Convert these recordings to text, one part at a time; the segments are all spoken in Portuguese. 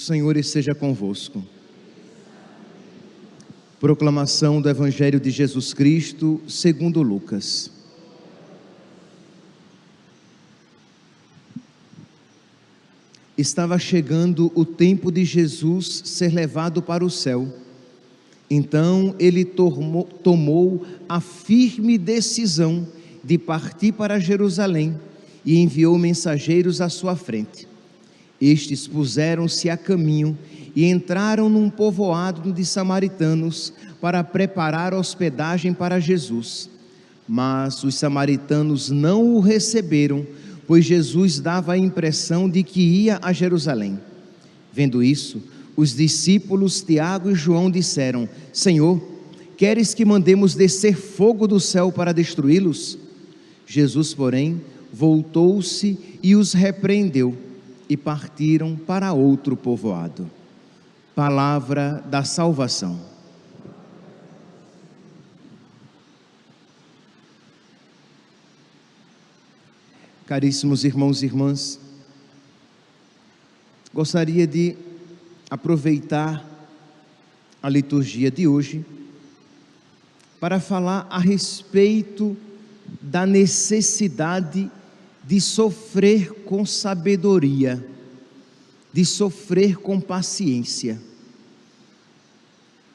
Senhor esteja convosco. Proclamação do Evangelho de Jesus Cristo, segundo Lucas. Estava chegando o tempo de Jesus ser levado para o céu. Então ele tomou, tomou a firme decisão de partir para Jerusalém e enviou mensageiros à sua frente. Estes puseram-se a caminho e entraram num povoado de samaritanos para preparar hospedagem para Jesus. Mas os samaritanos não o receberam, pois Jesus dava a impressão de que ia a Jerusalém. Vendo isso, os discípulos Tiago e João disseram: Senhor, queres que mandemos descer fogo do céu para destruí-los? Jesus, porém, voltou-se e os repreendeu, e partiram para outro povoado. Palavra da salvação. Caríssimos irmãos e irmãs, gostaria de aproveitar a liturgia de hoje para falar a respeito da necessidade de sofrer com sabedoria, de sofrer com paciência.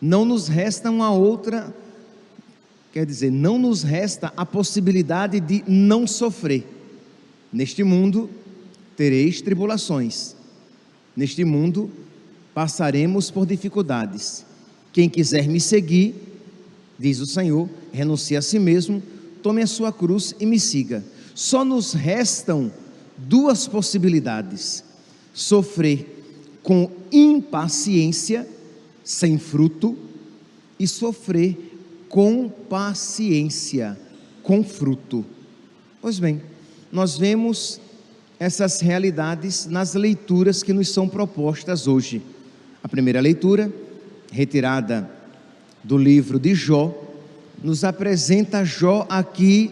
Não nos resta uma outra, quer dizer, não nos resta a possibilidade de não sofrer. Neste mundo tereis tribulações, neste mundo passaremos por dificuldades. Quem quiser me seguir, diz o Senhor, renuncie a si mesmo, tome a sua cruz e me siga. Só nos restam duas possibilidades: sofrer com impaciência, sem fruto, e sofrer com paciência, com fruto. Pois bem, nós vemos essas realidades nas leituras que nos são propostas hoje. A primeira leitura, retirada do livro de Jó, nos apresenta Jó aqui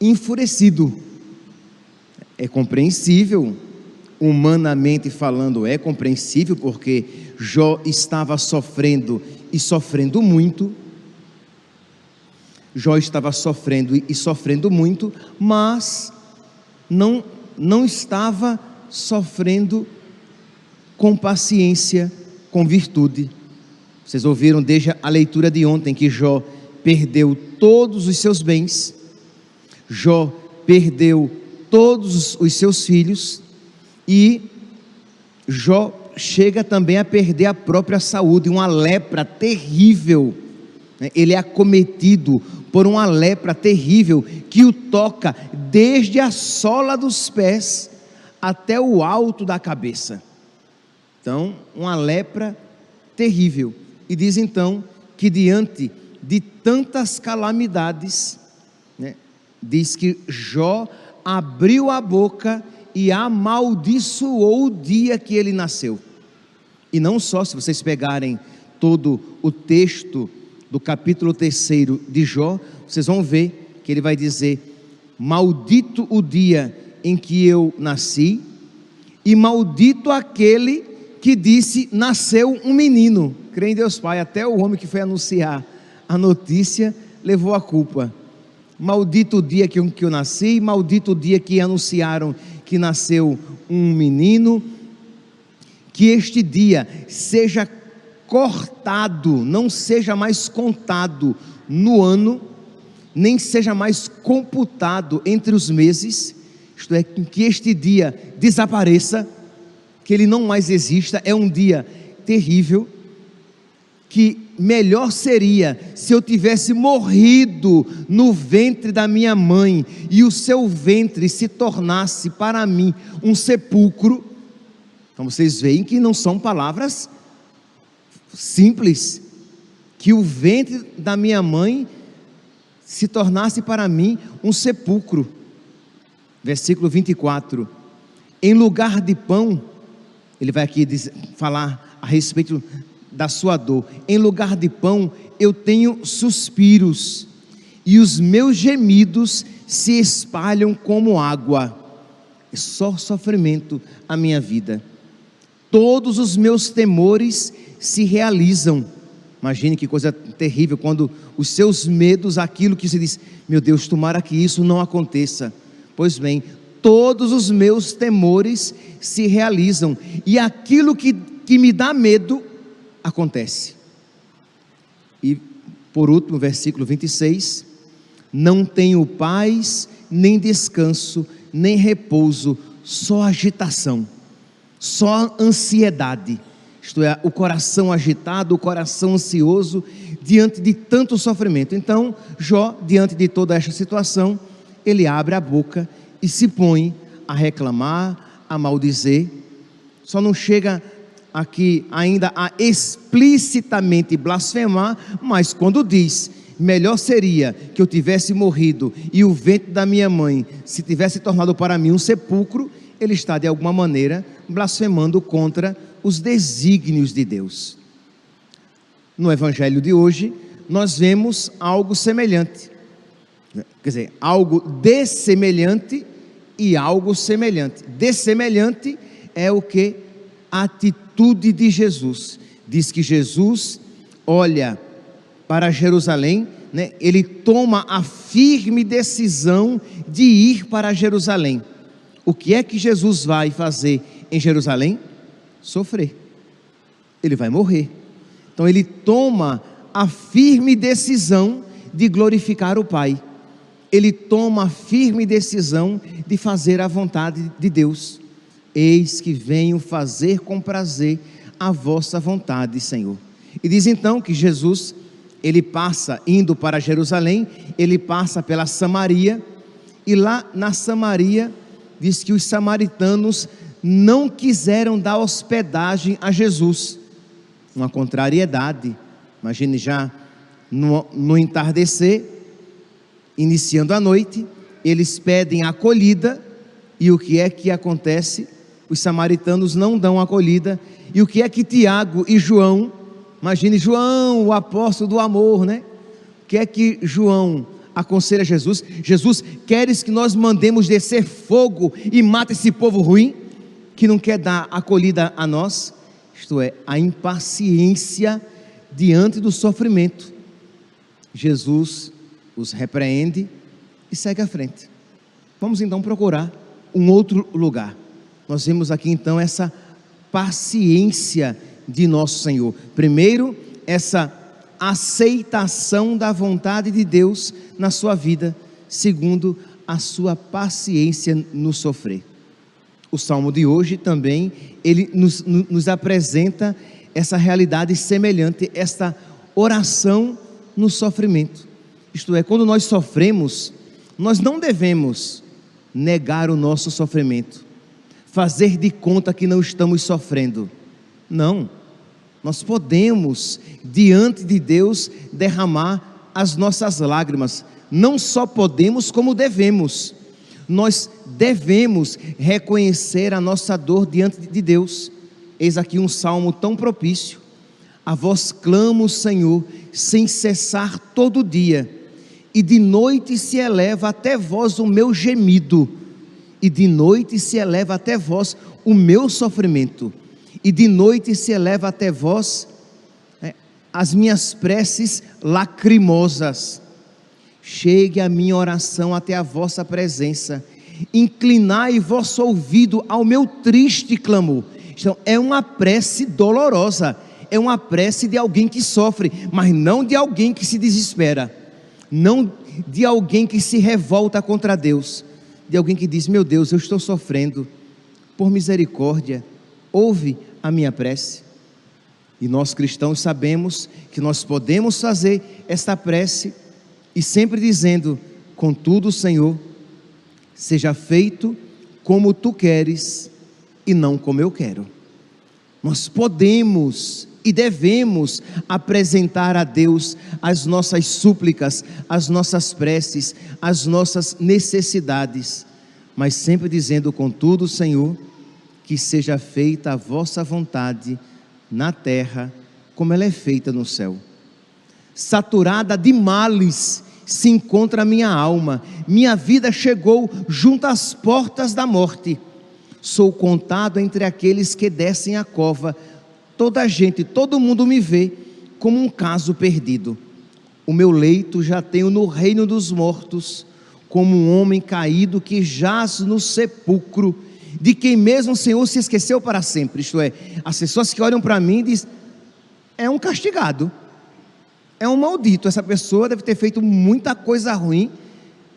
enfurecido. É compreensível, humanamente falando, é compreensível, porque Jó estava sofrendo e sofrendo muito. Jó estava sofrendo e sofrendo muito, mas não, não estava sofrendo com paciência, com virtude. Vocês ouviram desde a leitura de ontem que Jó perdeu todos os seus bens, Jó perdeu todos os seus filhos e Jó chega também a perder a própria saúde, uma lepra terrível. Né? Ele é acometido por uma lepra terrível que o toca desde a sola dos pés até o alto da cabeça. Então, uma lepra terrível. E diz então que diante de tantas calamidades, diz que Jó abriu a boca e amaldiçoou o dia que ele nasceu. E não só, se vocês pegarem todo o texto do capítulo 3 de Jó, vocês vão ver que ele vai dizer: Maldito o dia em que eu nasci, e maldito aquele que disse: Nasceu um menino. Crê em Deus Pai, até o homem que foi anunciar a notícia levou a culpa. Maldito o dia que eu, nasci, maldito o dia que anunciaram que nasceu um menino. Que este dia seja cortado, não seja mais contado no ano, nem seja mais computado entre os meses, isto é, que este dia desapareça que ele não mais exista, é um dia terrível, que melhor seria se eu tivesse morrido no ventre da minha mãe e o seu ventre se tornasse para mim um sepulcro. Então vocês veem que não são palavras simples, que o ventre da minha mãe se tornasse para mim um sepulcro. Versículo 24: Em lugar de pão, ele vai aqui dizer, falar a respeito da sua dor. Em lugar de pão, eu tenho suspiros, e os meus gemidos se espalham como água. é só sofrimento a minha vida. Todos os meus temores se realizam. Imagine que coisa terrível quando os seus medos, aquilo que se diz, meu Deus, tomara que isso não aconteça. Pois bem, todos os meus temores se realizam e aquilo que, que me dá medo acontece. E por último, versículo 26: Não tenho paz, nem descanso, nem repouso, só agitação, só ansiedade. Isto é, o coração agitado, o coração ansioso diante de tanto sofrimento. Então, Jó, diante de toda esta situação, ele abre a boca e se põe a reclamar, a maldizer. Só não chega aqui ainda a explicitamente blasfemar, mas quando diz: melhor seria que eu tivesse morrido e o ventre da minha mãe se tivesse tornado para mim um sepulcro, ele está de alguma maneira blasfemando contra os desígnios de Deus. No evangelho de hoje, nós vemos algo semelhante. Quer dizer, algo dessemelhante e algo semelhante. Dessemelhante é o que? A atitude de Jesus. Diz que Jesus olha para Jerusalém, né? ele toma a firme decisão de ir para Jerusalém. O que é que Jesus vai fazer em Jerusalém? Sofrer. Ele vai morrer. Então ele toma a firme decisão de glorificar o Pai ele toma a firme decisão de fazer a vontade de Deus. Eis que venho fazer com prazer a vossa vontade, Senhor. E diz então que Jesus, ele passa indo para Jerusalém, ele passa pela Samaria, e lá na Samaria, diz que os samaritanos não quiseram dar hospedagem a Jesus. Uma contrariedade. Imagine já no, no entardecer, iniciando a noite, eles pedem acolhida, e o que é que acontece? Os samaritanos não dão acolhida, e o que é que Tiago e João, imagine João, o apóstolo do amor, né? O que é que João aconselha Jesus? Jesus, queres que nós mandemos descer fogo e mate esse povo ruim, que não quer dar acolhida a nós? Isto é, a impaciência diante do sofrimento. Jesus os repreende e segue à frente. Vamos então procurar um outro lugar. Nós vemos aqui então essa paciência de nosso Senhor. Primeiro, essa aceitação da vontade de Deus na sua vida. Segundo, a sua paciência no sofrer. O salmo de hoje também, ele nos, nos apresenta essa realidade semelhante, esta oração no sofrimento. Isto é, quando nós sofremos, nós não devemos negar o nosso sofrimento, fazer de conta que não estamos sofrendo. Não. Nós podemos, diante de Deus, derramar as nossas lágrimas. Não só podemos, como devemos. Nós devemos reconhecer a nossa dor diante de Deus. Eis aqui um salmo tão propício. A vós clamo, Senhor, sem cessar todo dia e de noite se eleva até vós o meu gemido, e de noite se eleva até vós o meu sofrimento, e de noite se eleva até vós é, as minhas preces lacrimosas. Chegue a minha oração até a vossa presença, inclinai vosso ouvido ao meu triste clamor. Então, é uma prece dolorosa, é uma prece de alguém que sofre, mas não de alguém que se desespera não de alguém que se revolta contra Deus, de alguém que diz: Meu Deus, eu estou sofrendo, por misericórdia, ouve a minha prece. E nós cristãos sabemos que nós podemos fazer esta prece e sempre dizendo: Contudo, Senhor, seja feito como tu queres e não como eu quero. Nós podemos e devemos apresentar a Deus as nossas súplicas, as nossas preces, as nossas necessidades, mas sempre dizendo, contudo, Senhor, que seja feita a vossa vontade na terra, como ela é feita no céu. Saturada de males, se encontra a minha alma. Minha vida chegou junto às portas da morte. Sou contado entre aqueles que descem a cova. Toda a gente, todo mundo me vê como um caso perdido. O meu leito já tenho no reino dos mortos, como um homem caído que jaz no sepulcro, de quem mesmo o Senhor se esqueceu para sempre. Isto é, as pessoas que olham para mim dizem: é um castigado, é um maldito. Essa pessoa deve ter feito muita coisa ruim,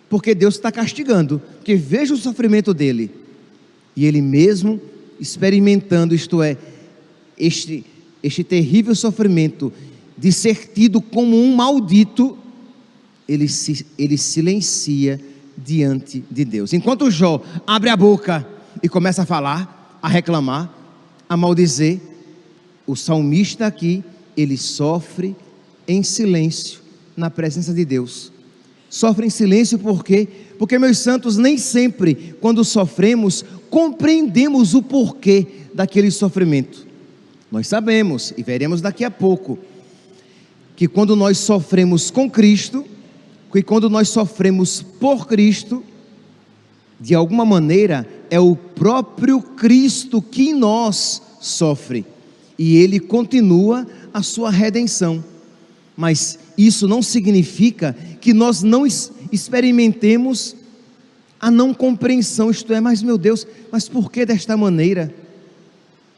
porque Deus está castigando. Porque veja o sofrimento dele. E ele mesmo experimentando, isto é, este, este terrível sofrimento, de ser tido como um maldito, ele, se, ele silencia diante de Deus. Enquanto Jó abre a boca e começa a falar, a reclamar, a maldizer, o salmista aqui, ele sofre em silêncio na presença de Deus. Sofre em silêncio por quê? Porque, meus santos, nem sempre, quando sofremos, compreendemos o porquê daquele sofrimento. Nós sabemos, e veremos daqui a pouco, que quando nós sofremos com Cristo, que quando nós sofremos por Cristo, de alguma maneira é o próprio Cristo que em nós sofre e ele continua a sua redenção. Mas isso não significa que nós não experimentemos a não compreensão, isto é, mas meu Deus, mas por que desta maneira?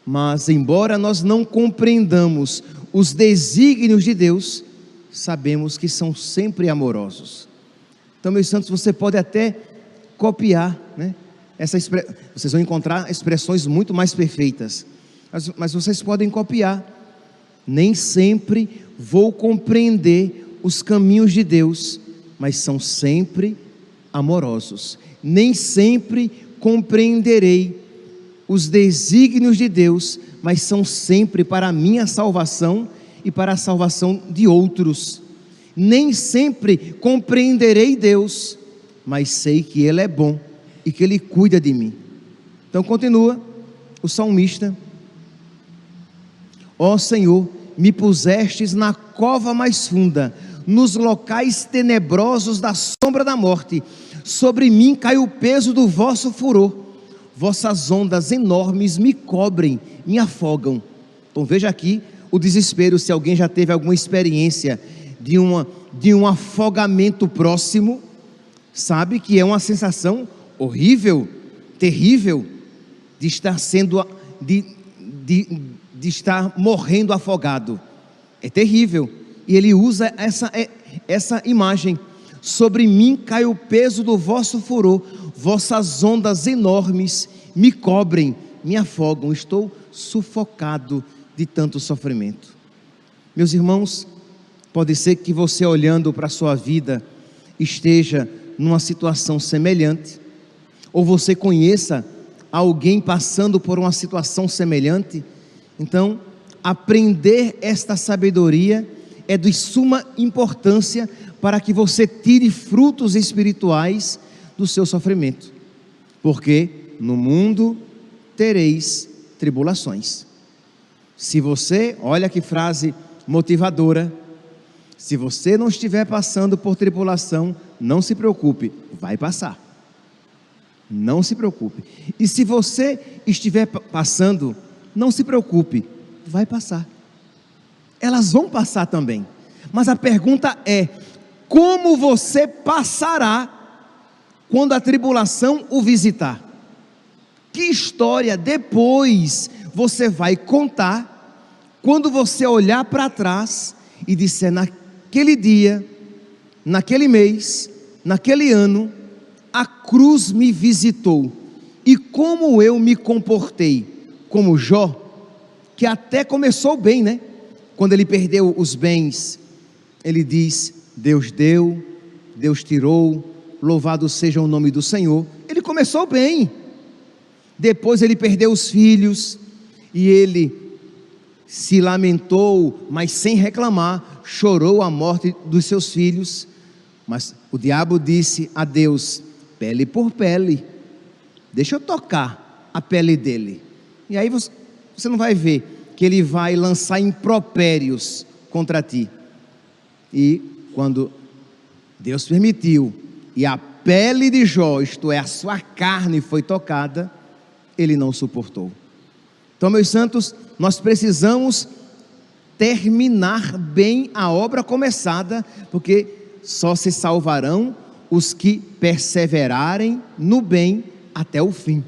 Mas embora nós não compreendamos os desígnios de Deus, sabemos que são sempre amorosos. Então, meus santos, você pode até copiar, né? Essa. Vocês vão encontrar expressões muito mais perfeitas, mas, mas vocês podem copiar. Nem sempre vou compreender os caminhos de Deus, mas são sempre amorosos. Nem sempre compreenderei os desígnios de Deus, mas são sempre para a minha salvação e para a salvação de outros. Nem sempre compreenderei Deus, mas sei que Ele é bom e que Ele cuida de mim. Então continua o salmista: Ó oh Senhor, me pusestes na cova mais funda, nos locais tenebrosos da sombra da morte. Sobre mim cai o peso do vosso furor vossas ondas enormes me cobrem, me afogam. Então veja aqui o desespero, se alguém já teve alguma experiência de, uma, de um afogamento próximo, sabe que é uma sensação horrível, terrível, de estar sendo, de, de, de estar morrendo afogado. É terrível. E ele usa essa, é, essa imagem. Sobre mim cai o peso do vosso furor, vossas ondas enormes me cobrem, me afogam, estou sufocado de tanto sofrimento. Meus irmãos, pode ser que você olhando para a sua vida esteja numa situação semelhante, ou você conheça alguém passando por uma situação semelhante. Então, aprender esta sabedoria é de suma importância para que você tire frutos espirituais do seu sofrimento. Porque no mundo tereis tribulações. Se você, olha que frase motivadora, se você não estiver passando por tribulação, não se preocupe, vai passar. Não se preocupe. E se você estiver passando, não se preocupe, vai passar. Elas vão passar também. Mas a pergunta é: como você passará quando a tribulação o visitar? Que história depois você vai contar quando você olhar para trás e disser naquele dia, naquele mês, naquele ano, a cruz me visitou e como eu me comportei, como Jó, que até começou bem, né? Quando ele perdeu os bens, ele diz: Deus deu, Deus tirou, louvado seja o nome do Senhor. Ele começou bem. Depois ele perdeu os filhos e ele se lamentou, mas sem reclamar, chorou a morte dos seus filhos. Mas o diabo disse a Deus: pele por pele, deixa eu tocar a pele dele. E aí você, não vai ver que ele vai lançar impropérios contra ti. E quando Deus permitiu, e a pele de Jó, isto é, a sua carne foi tocada, ele não suportou. Então, meus santos, nós precisamos terminar bem a obra começada, porque só se salvarão os que perseverarem no bem até o fim.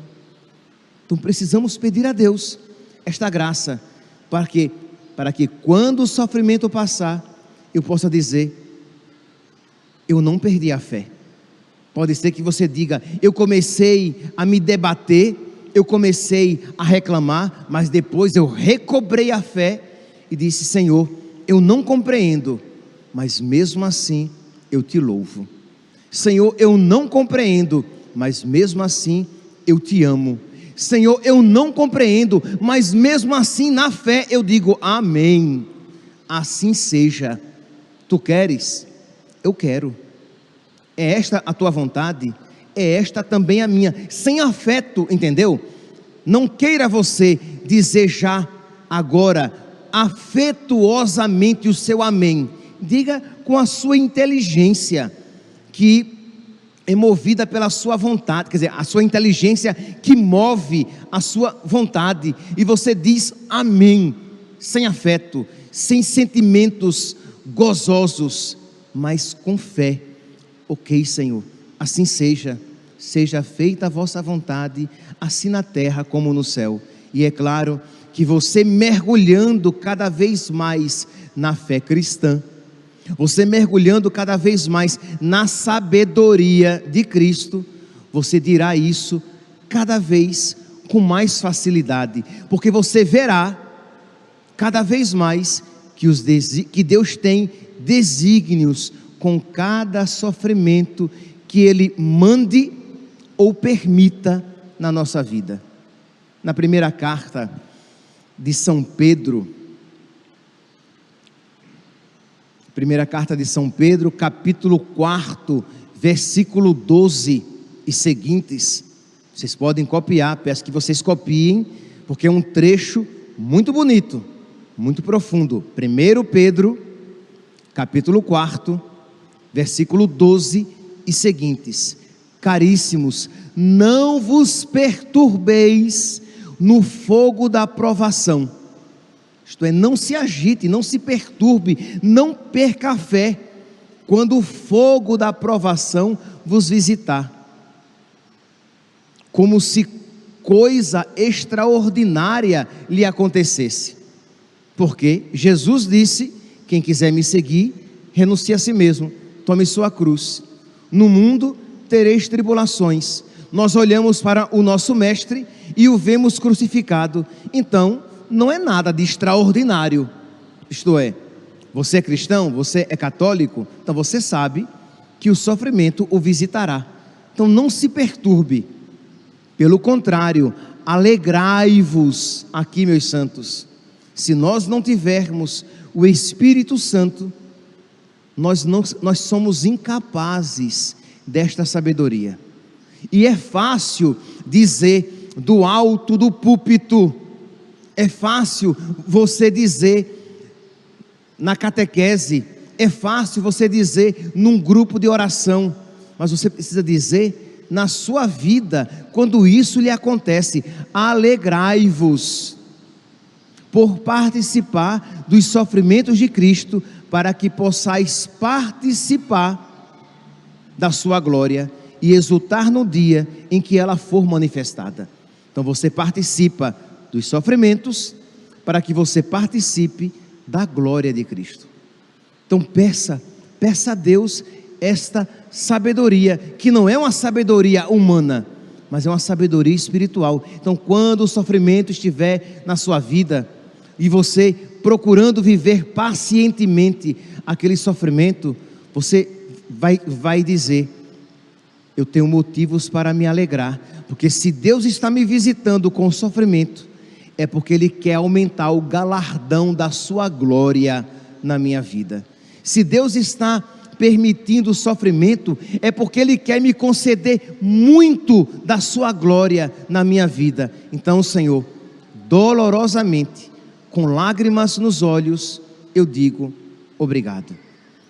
Então precisamos pedir a Deus esta graça para que para que quando o sofrimento passar, eu possa dizer eu não perdi a fé. Pode ser que você diga, eu comecei a me debater, eu comecei a reclamar, mas depois eu recobrei a fé e disse: Senhor, eu não compreendo, mas mesmo assim eu te louvo. Senhor, eu não compreendo, mas mesmo assim eu te amo. Senhor, eu não compreendo, mas mesmo assim na fé eu digo amém. Assim seja. Tu queres? Eu quero. É esta a tua vontade? É esta também a minha. Sem afeto, entendeu? Não queira você desejar agora afetuosamente o seu amém. Diga com a sua inteligência que é movida pela sua vontade, quer dizer, a sua inteligência que move a sua vontade, e você diz amém, sem afeto, sem sentimentos gozosos, mas com fé. Ok, Senhor, assim seja, seja feita a vossa vontade, assim na terra como no céu. E é claro que você mergulhando cada vez mais na fé cristã, você mergulhando cada vez mais na sabedoria de Cristo, você dirá isso cada vez com mais facilidade, porque você verá cada vez mais que, os que Deus tem desígnios com cada sofrimento que Ele mande ou permita na nossa vida. Na primeira carta de São Pedro, Primeira carta de São Pedro, capítulo 4, versículo 12 e seguintes. Vocês podem copiar, peço que vocês copiem, porque é um trecho muito bonito, muito profundo. 1 Pedro, capítulo 4, versículo 12 e seguintes. Caríssimos, não vos perturbeis no fogo da provação isto é, não se agite, não se perturbe, não perca a fé quando o fogo da provação vos visitar. Como se coisa extraordinária lhe acontecesse. Porque Jesus disse: quem quiser me seguir, renuncie a si mesmo, tome sua cruz. No mundo tereis tribulações. Nós olhamos para o nosso Mestre e o vemos crucificado. Então, não é nada de extraordinário. Isto é, você é cristão, você é católico, então você sabe que o sofrimento o visitará. Então não se perturbe. Pelo contrário, alegrai-vos aqui, meus santos. Se nós não tivermos o Espírito Santo, nós, não, nós somos incapazes desta sabedoria. E é fácil dizer do alto do púlpito, é fácil você dizer na catequese, é fácil você dizer num grupo de oração, mas você precisa dizer na sua vida, quando isso lhe acontece, alegrai-vos por participar dos sofrimentos de Cristo, para que possais participar da sua glória e exultar no dia em que ela for manifestada. Então você participa dos sofrimentos, para que você participe da glória de Cristo. Então peça, peça a Deus esta sabedoria, que não é uma sabedoria humana, mas é uma sabedoria espiritual. Então, quando o sofrimento estiver na sua vida e você procurando viver pacientemente aquele sofrimento, você vai, vai dizer: Eu tenho motivos para me alegrar, porque se Deus está me visitando com sofrimento, é porque Ele quer aumentar o galardão da Sua glória na minha vida. Se Deus está permitindo o sofrimento, é porque Ele quer me conceder muito da Sua glória na minha vida. Então, Senhor, dolorosamente, com lágrimas nos olhos, eu digo obrigado.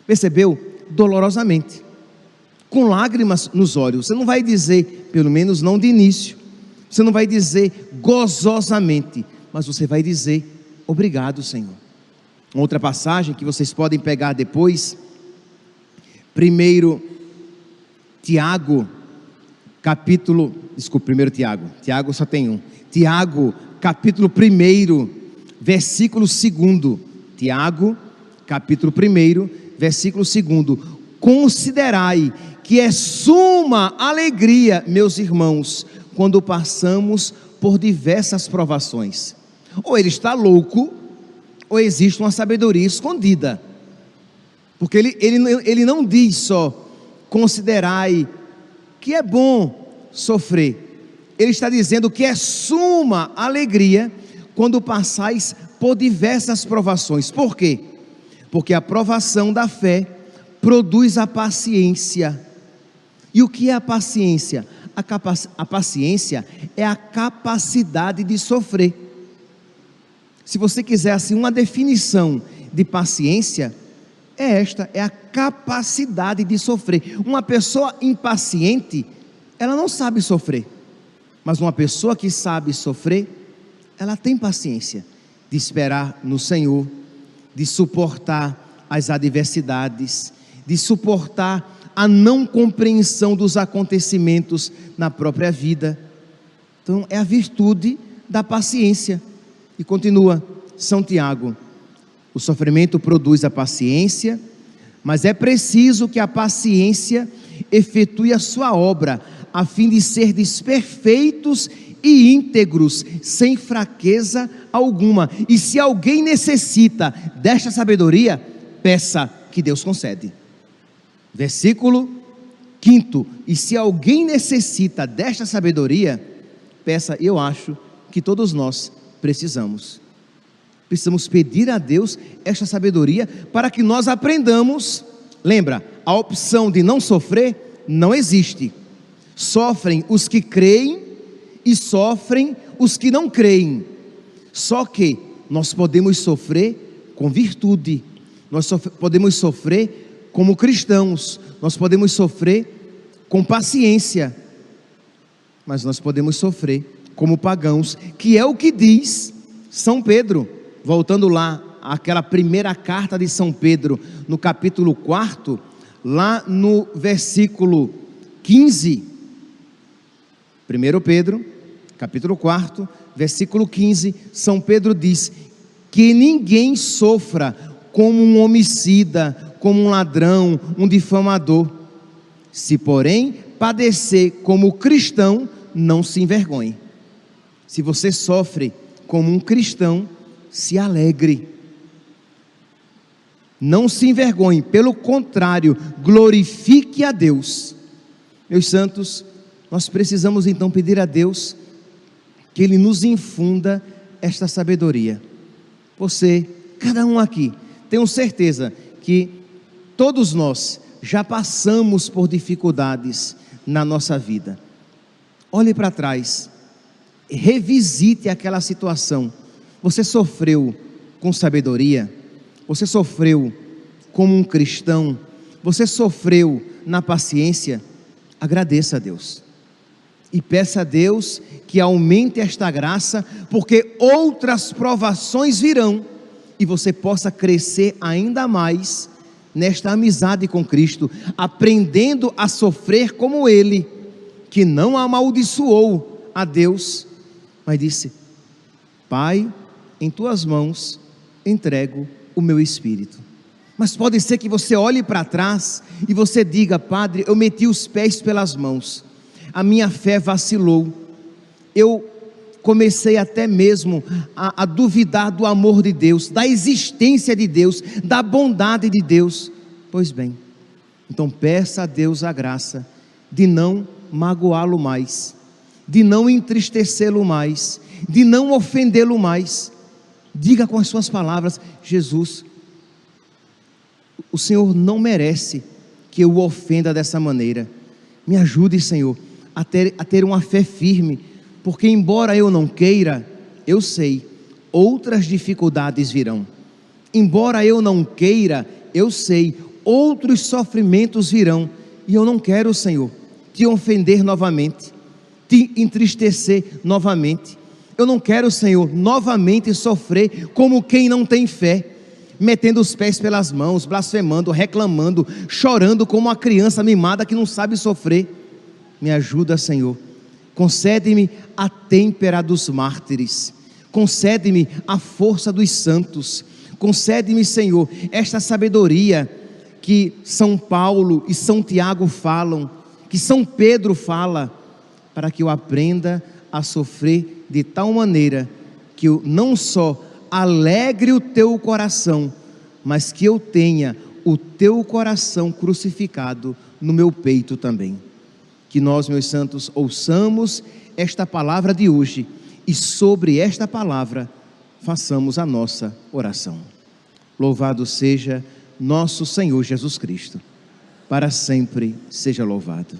Percebeu? Dolorosamente. com lágrimas nos olhos. Você não vai dizer, pelo menos não de início, você não vai dizer gozosamente, mas você vai dizer obrigado, Senhor. Outra passagem que vocês podem pegar depois, primeiro Tiago, capítulo, desculpa, primeiro Tiago, Tiago só tem um. Tiago, capítulo 1, versículo 2. Tiago, capítulo 1, versículo 2. Considerai que é suma alegria, meus irmãos, quando passamos por diversas provações. Ou ele está louco, ou existe uma sabedoria escondida. Porque ele, ele, ele não diz só, considerai que é bom sofrer. Ele está dizendo que é suma alegria quando passais por diversas provações. Por quê? Porque a provação da fé produz a paciência. E o que é a paciência? A, a paciência é a capacidade de sofrer. Se você quiser uma definição de paciência, é esta, é a capacidade de sofrer. Uma pessoa impaciente, ela não sabe sofrer. Mas uma pessoa que sabe sofrer, ela tem paciência de esperar no Senhor, de suportar as adversidades, de suportar a não compreensão dos acontecimentos na própria vida. Então, é a virtude da paciência. E continua São Tiago o sofrimento produz a paciência, mas é preciso que a paciência efetue a sua obra, a fim de ser perfeitos e íntegros, sem fraqueza alguma. E se alguém necessita desta sabedoria, peça que Deus concede. Versículo 5: E se alguém necessita desta sabedoria, peça, eu acho que todos nós precisamos. Precisamos pedir a Deus esta sabedoria para que nós aprendamos. Lembra, a opção de não sofrer não existe. Sofrem os que creem e sofrem os que não creem. Só que nós podemos sofrer com virtude, nós podemos sofrer como cristãos, nós podemos sofrer com paciência, mas nós podemos sofrer como pagãos, que é o que diz São Pedro voltando lá àquela primeira carta de São Pedro, no capítulo 4, lá no versículo 15. 1 Pedro, capítulo 4, versículo 15, São Pedro diz: Que ninguém sofra como um homicida, como um ladrão, um difamador. Se, porém, padecer como cristão, não se envergonhe. Se você sofre como um cristão, se alegre. Não se envergonhe, pelo contrário, glorifique a Deus. Meus santos, nós precisamos então pedir a Deus que Ele nos infunda esta sabedoria. Você, cada um aqui, tenho certeza que todos nós já passamos por dificuldades na nossa vida. Olhe para trás, revisite aquela situação você sofreu com sabedoria? Você sofreu como um cristão? Você sofreu na paciência? Agradeça a Deus. E peça a Deus que aumente esta graça, porque outras provações virão e você possa crescer ainda mais nesta amizade com Cristo, aprendendo a sofrer como Ele, que não amaldiçoou a Deus, mas disse: Pai, em tuas mãos entrego o meu espírito. Mas pode ser que você olhe para trás e você diga: Padre, eu meti os pés pelas mãos, a minha fé vacilou, eu comecei até mesmo a, a, duvidar do amor de Deus, da existência de Deus, da bondade de Deus. Pois bem, então peça a Deus a graça de não magoá-lo mais, de não entristecê-lo mais, de não ofendê-lo mais Diga com as suas palavras: Jesus, o Senhor não merece que eu o ofenda dessa maneira. Me ajude, Senhor, a ter, a ter uma fé firme, porque, embora eu não queira, eu sei, outras dificuldades virão. Embora eu não queira, eu sei, outros sofrimentos virão. E eu não quero, Senhor, te ofender novamente, te entristecer novamente. Eu não quero, Senhor, novamente sofrer como quem não tem fé, metendo os pés pelas mãos, blasfemando, reclamando, chorando como uma criança mimada que não sabe sofrer. Me ajuda, Senhor. Concede-me a têmpera dos mártires. Concede-me a força dos santos. Concede-me, Senhor, esta sabedoria que São Paulo e São Tiago falam, que São Pedro fala, para que eu aprenda a sofrer de tal maneira que eu não só alegre o teu coração, mas que eu tenha o teu coração crucificado no meu peito também. Que nós, meus santos, ouçamos esta palavra de hoje e sobre esta palavra façamos a nossa oração. Louvado seja nosso Senhor Jesus Cristo. Para sempre seja louvado.